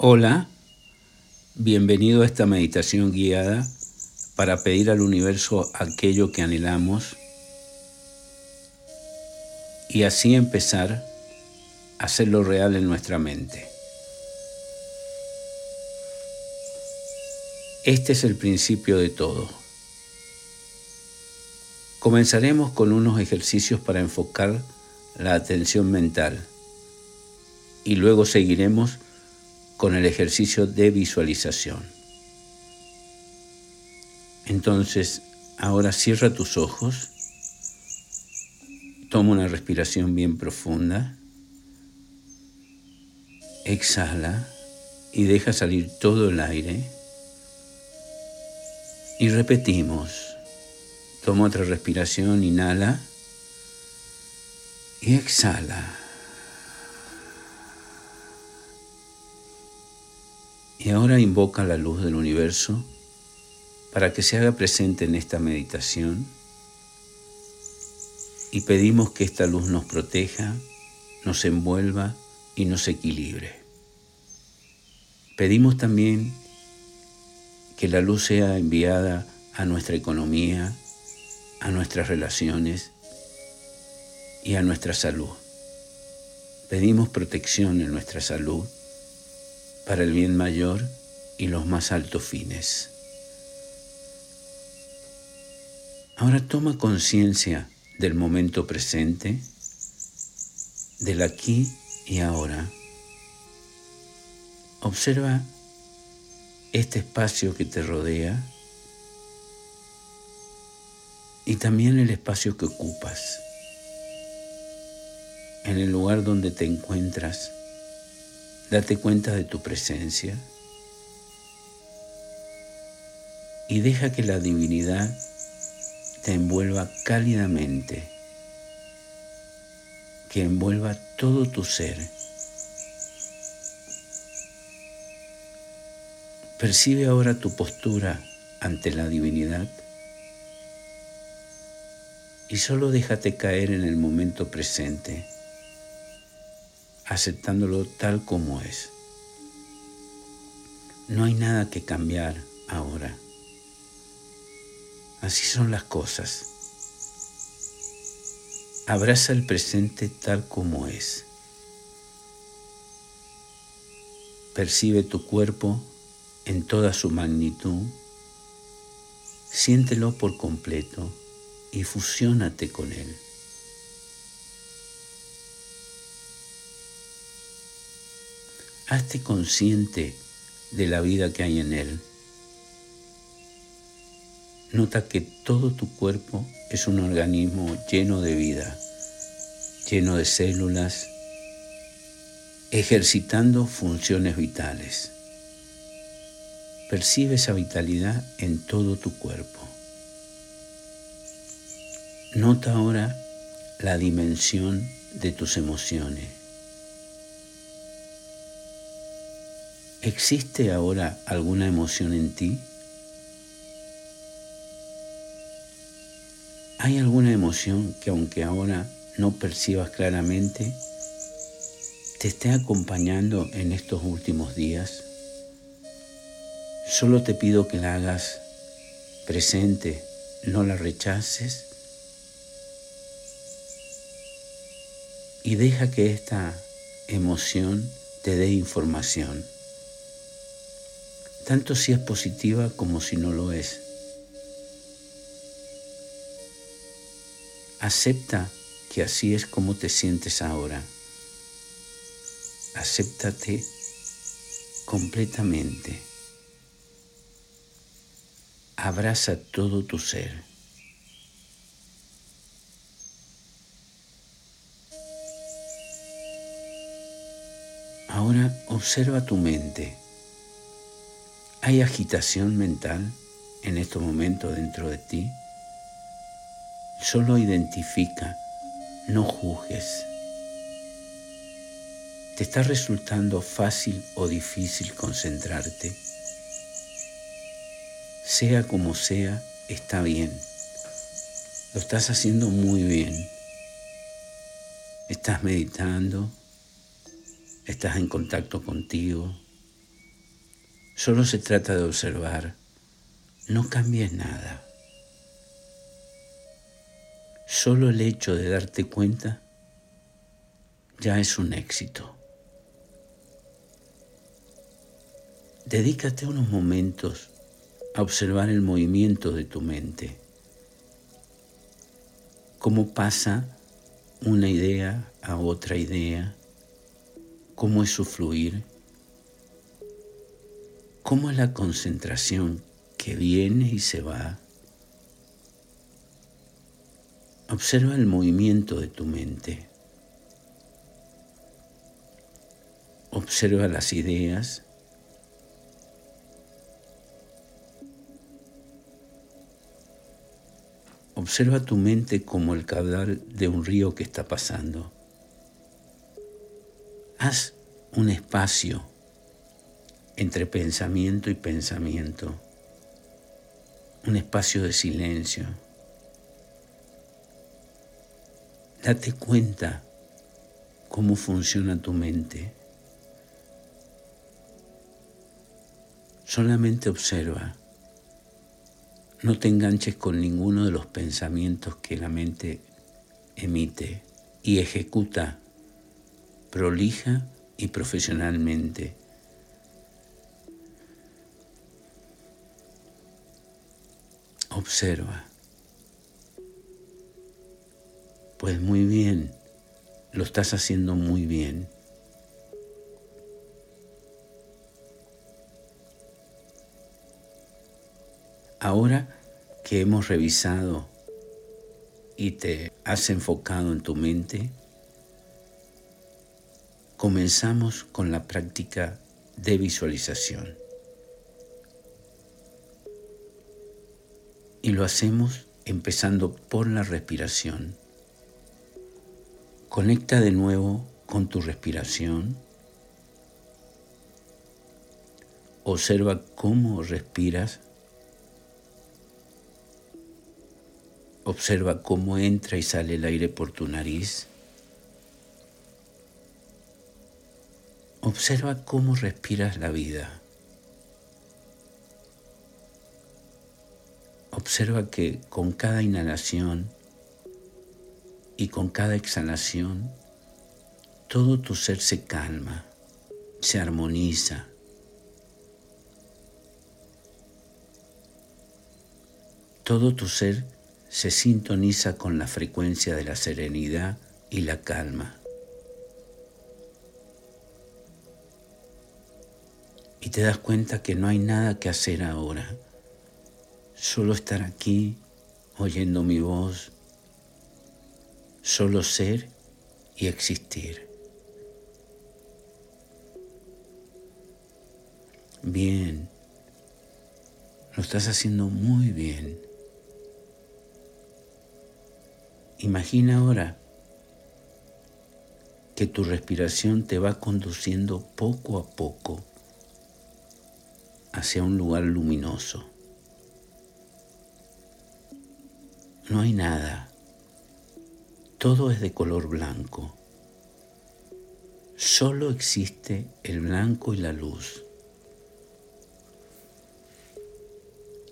Hola, bienvenido a esta meditación guiada para pedir al universo aquello que anhelamos y así empezar a hacerlo real en nuestra mente. Este es el principio de todo. Comenzaremos con unos ejercicios para enfocar la atención mental y luego seguiremos con el ejercicio de visualización. Entonces, ahora cierra tus ojos, toma una respiración bien profunda, exhala y deja salir todo el aire. Y repetimos, toma otra respiración, inhala y exhala. Y ahora invoca la luz del universo para que se haga presente en esta meditación y pedimos que esta luz nos proteja, nos envuelva y nos equilibre. Pedimos también que la luz sea enviada a nuestra economía, a nuestras relaciones y a nuestra salud. Pedimos protección en nuestra salud para el bien mayor y los más altos fines. Ahora toma conciencia del momento presente, del aquí y ahora. Observa este espacio que te rodea y también el espacio que ocupas, en el lugar donde te encuentras Date cuenta de tu presencia y deja que la divinidad te envuelva cálidamente, que envuelva todo tu ser. Percibe ahora tu postura ante la divinidad y solo déjate caer en el momento presente aceptándolo tal como es. No hay nada que cambiar ahora. Así son las cosas. Abraza el presente tal como es. Percibe tu cuerpo en toda su magnitud. Siéntelo por completo y fusiónate con él. Hazte consciente de la vida que hay en él. Nota que todo tu cuerpo es un organismo lleno de vida, lleno de células, ejercitando funciones vitales. Percibe esa vitalidad en todo tu cuerpo. Nota ahora la dimensión de tus emociones. ¿Existe ahora alguna emoción en ti? ¿Hay alguna emoción que aunque ahora no percibas claramente, te esté acompañando en estos últimos días? Solo te pido que la hagas presente, no la rechaces y deja que esta emoción te dé información tanto si es positiva como si no lo es. Acepta que así es como te sientes ahora. Acéptate completamente. Abraza todo tu ser. Ahora observa tu mente. ¿Hay agitación mental en estos momentos dentro de ti? Solo identifica, no juzgues. ¿Te está resultando fácil o difícil concentrarte? Sea como sea, está bien. Lo estás haciendo muy bien. Estás meditando, estás en contacto contigo, Solo se trata de observar. No cambies nada. Solo el hecho de darte cuenta ya es un éxito. Dedícate unos momentos a observar el movimiento de tu mente, cómo pasa una idea a otra idea, cómo es su fluir, cómo es la concentración que viene y se va. Observa el movimiento de tu mente. Observa las ideas. Observa tu mente como el caudal de un río que está pasando. Haz un espacio entre pensamiento y pensamiento, un espacio de silencio. Date cuenta cómo funciona tu mente. Solamente observa. No te enganches con ninguno de los pensamientos que la mente emite y ejecuta prolija y profesionalmente Observa. Pues muy bien, lo estás haciendo muy bien. Ahora que hemos revisado y te has enfocado en tu mente, comenzamos con la práctica de visualización. Y lo hacemos empezando por la respiración. Conecta de nuevo con tu respiración. Observa cómo respiras. Observa cómo entra y sale el aire por tu nariz. Observa cómo respiras la vida. Observa que con cada inhalación y con cada exhalación, todo tu ser se calma, se armoniza. Todo tu ser se sintoniza con la frecuencia de la serenidad y la calma. Y te das cuenta que no hay nada que hacer ahora solo estar aquí oyendo mi voz, solo ser y existir. Bien, lo estás haciendo muy bien. Imagina ahora que tu respiración te va conduciendo poco a poco hacia un lugar luminoso. No hay nada. Todo es de color blanco. Solo existe el blanco y la luz.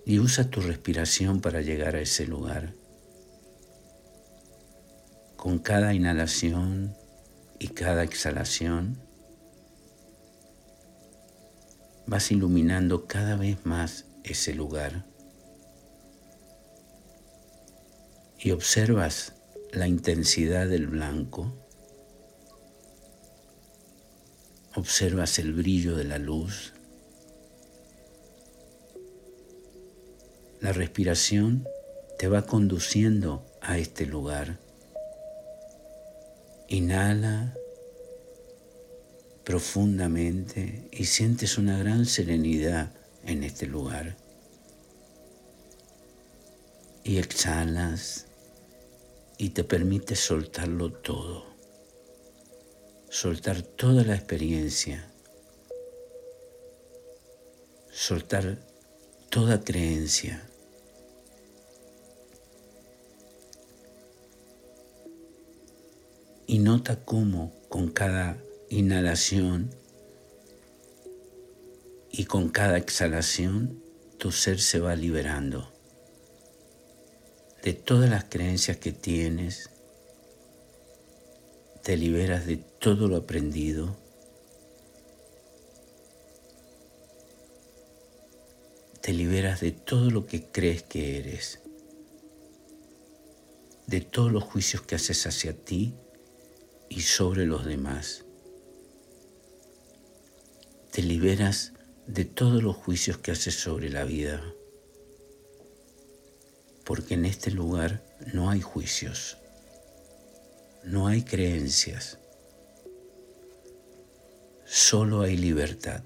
Y usa tu respiración para llegar a ese lugar. Con cada inhalación y cada exhalación, vas iluminando cada vez más ese lugar. Y observas la intensidad del blanco, observas el brillo de la luz, la respiración te va conduciendo a este lugar. Inhala profundamente y sientes una gran serenidad en este lugar. Y exhalas y te permite soltarlo todo, soltar toda la experiencia, soltar toda creencia. Y nota cómo con cada inhalación Y con cada exhalación tu ser se va liberando de todas las creencias que tienes, te liberas de todo lo aprendido, te liberas de todo lo que crees que eres, de todos los juicios que haces hacia ti y sobre los demás. Te liberas de todos los juicios que haces sobre la vida porque en este lugar no hay juicios, no hay creencias, solo hay libertad.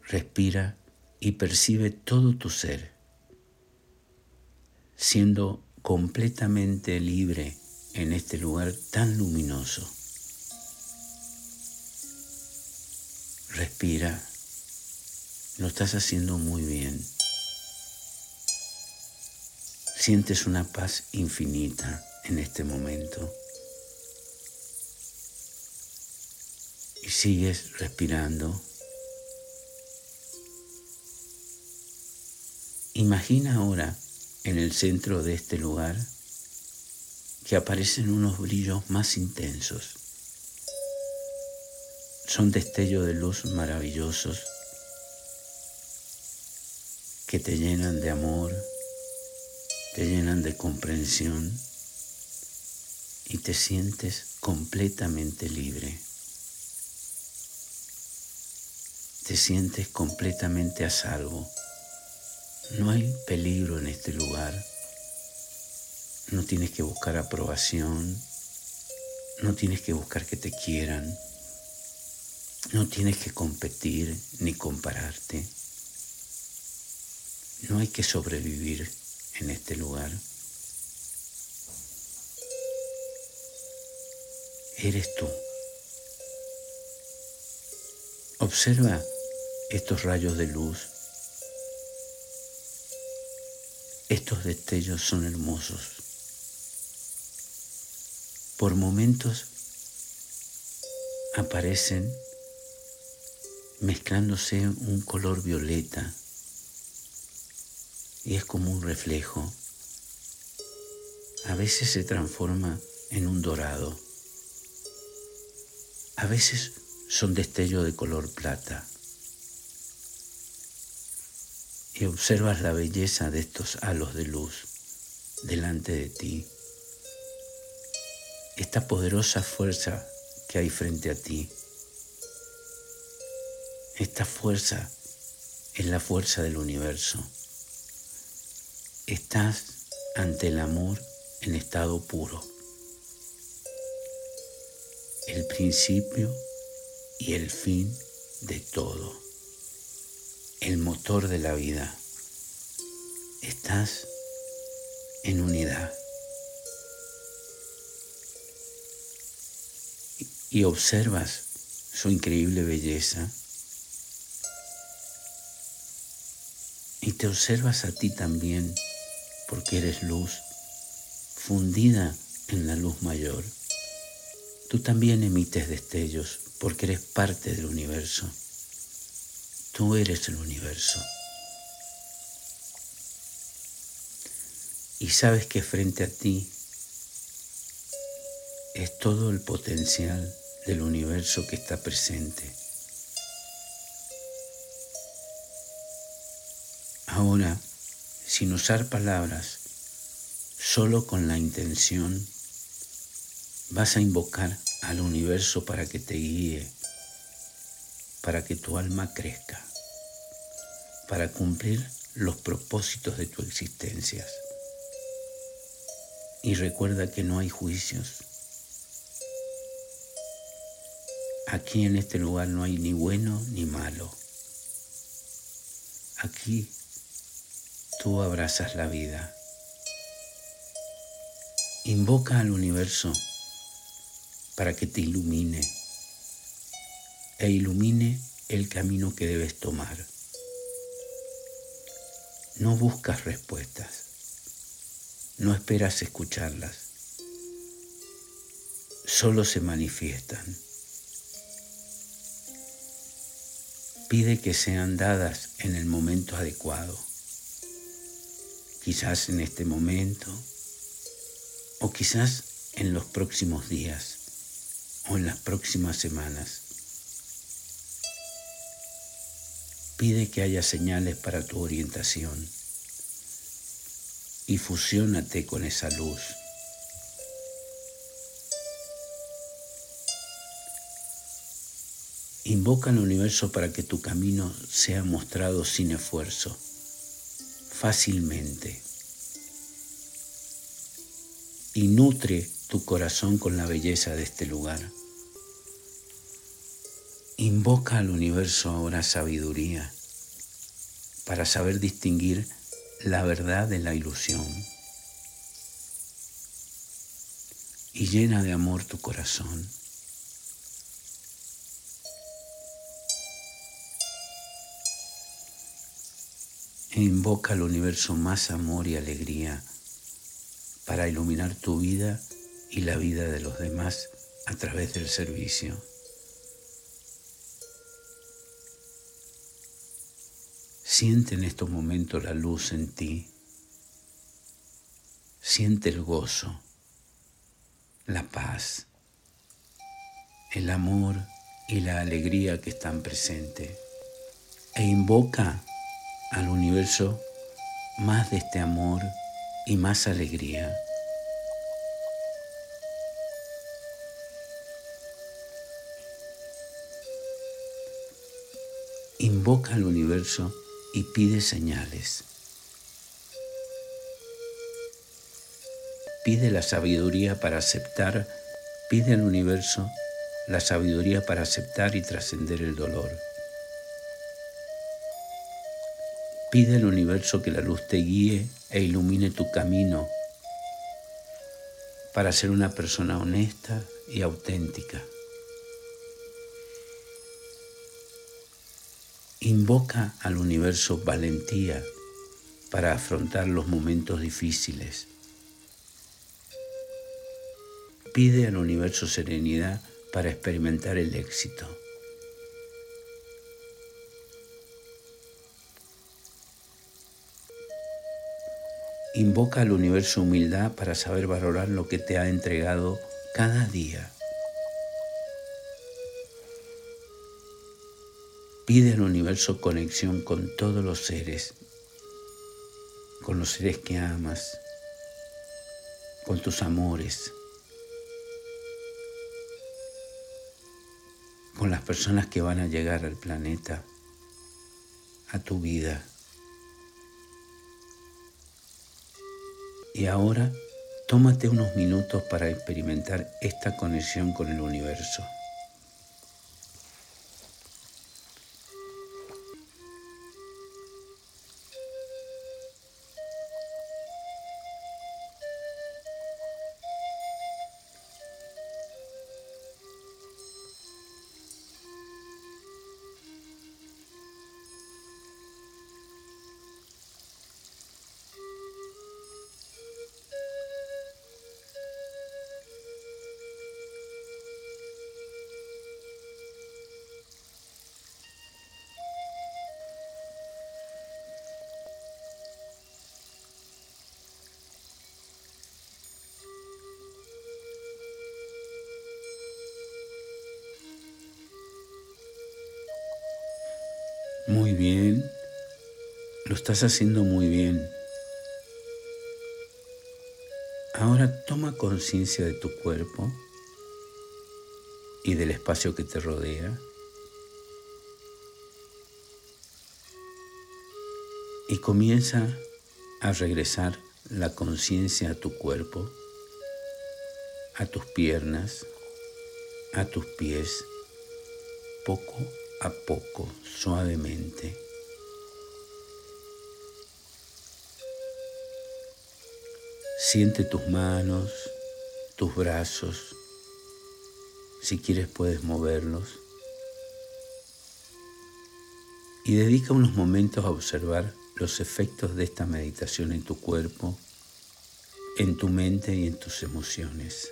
Respira y percibe todo tu ser, siendo completamente libre en este lugar tan luminoso. Respira. Lo estás haciendo muy bien. Sientes una paz infinita en este momento. Y sigues respirando. Imagina ahora en el centro de este lugar que aparecen unos brillos más intensos son destellos de luz maravillosos que te llenan de amor, te llenan de comprensión y te sientes completamente libre. Te sientes completamente a salvo. No hay peligro en este lugar. No tienes que buscar aprobación. No tienes que buscar que te quieran. No tienes que competir ni compararte. No hay que sobrevivir en este lugar. Eres tú. Observa estos rayos de luz. Estos destellos son hermosos. Por momentos aparecen mezclándose un color violeta y es como un reflejo. A veces se transforma en un dorado. A veces son destellos de color plata. Y observas la belleza de estos halos de luz delante de ti. Esta poderosa fuerza que hay frente a ti. Esta fuerza es la fuerza del universo. Estás ante el amor en estado puro. El principio y el fin de todo. El motor de la vida. Estás en unidad. Y observas su increíble belleza y te observas a ti también porque eres luz fundida en la luz mayor. Tú también emites destellos porque eres parte del universo. Tú eres el universo. Y sabes que frente a ti es todo el potencial del universo que está presente. Ahora, sin usar palabras, solo con la intención, vas a invocar al universo para que te guíe, para que tu alma crezca, para cumplir los propósitos de tu existencia. Y recuerda que no hay juicios. Aquí en este lugar no hay ni bueno ni malo. Aquí tú abrazas la vida. Invoca al universo para que te ilumine e ilumine el camino que debes tomar. No buscas respuestas, no esperas escucharlas, solo se manifiestan. Pide que sean dadas en el momento adecuado, quizás en este momento o quizás en los próximos días o en las próximas semanas. Pide que haya señales para tu orientación y fusiónate con esa luz. Invoca al universo para que tu camino sea mostrado sin esfuerzo, fácilmente. Y nutre tu corazón con la belleza de este lugar. Invoca al universo ahora sabiduría para saber distinguir la verdad de la ilusión. Y llena de amor tu corazón. E invoca al universo más amor y alegría para iluminar tu vida y la vida de los demás a través del servicio. Siente en estos momentos la luz en ti. Siente el gozo, la paz, el amor y la alegría que están presentes. E invoca al universo más de este amor y más alegría. Invoca al universo y pide señales. Pide la sabiduría para aceptar, pide al universo la sabiduría para aceptar y trascender el dolor. Pide al universo que la luz te guíe e ilumine tu camino para ser una persona honesta y auténtica. Invoca al universo valentía para afrontar los momentos difíciles. Pide al universo serenidad para experimentar el éxito. Invoca al universo humildad para saber valorar lo que te ha entregado cada día. Pide al universo conexión con todos los seres, con los seres que amas, con tus amores, con las personas que van a llegar al planeta, a tu vida. Y ahora tómate unos minutos para experimentar esta conexión con el universo. Muy bien, lo estás haciendo muy bien. Ahora toma conciencia de tu cuerpo y del espacio que te rodea. Y comienza a regresar la conciencia a tu cuerpo, a tus piernas, a tus pies, poco a poco, suavemente. Siente tus manos, tus brazos. Si quieres puedes moverlos. Y dedica unos momentos a observar los efectos de esta meditación en tu cuerpo, en tu mente y en tus emociones.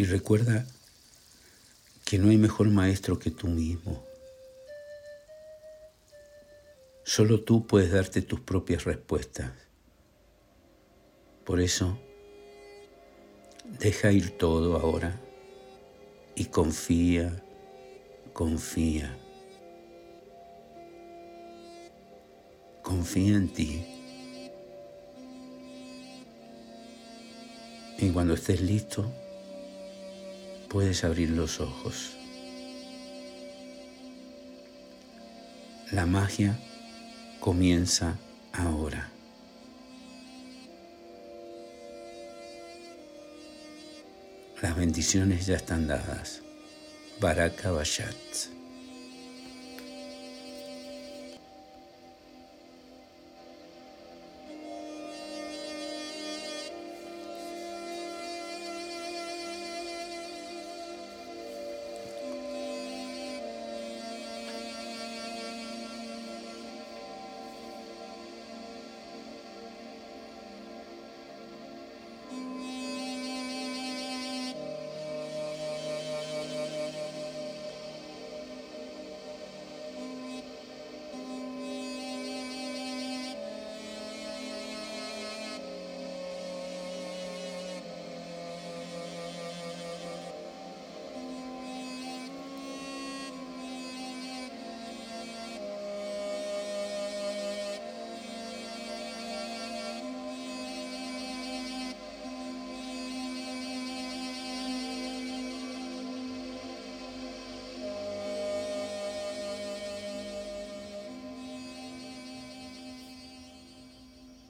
Y recuerda que no hay mejor maestro que tú mismo. Solo tú puedes darte tus propias respuestas. Por eso, deja ir todo ahora y confía, confía. Confía en ti. Y cuando estés listo, puedes abrir los ojos. La magia comienza ahora. Las bendiciones ya están dadas. Baraka Bashat.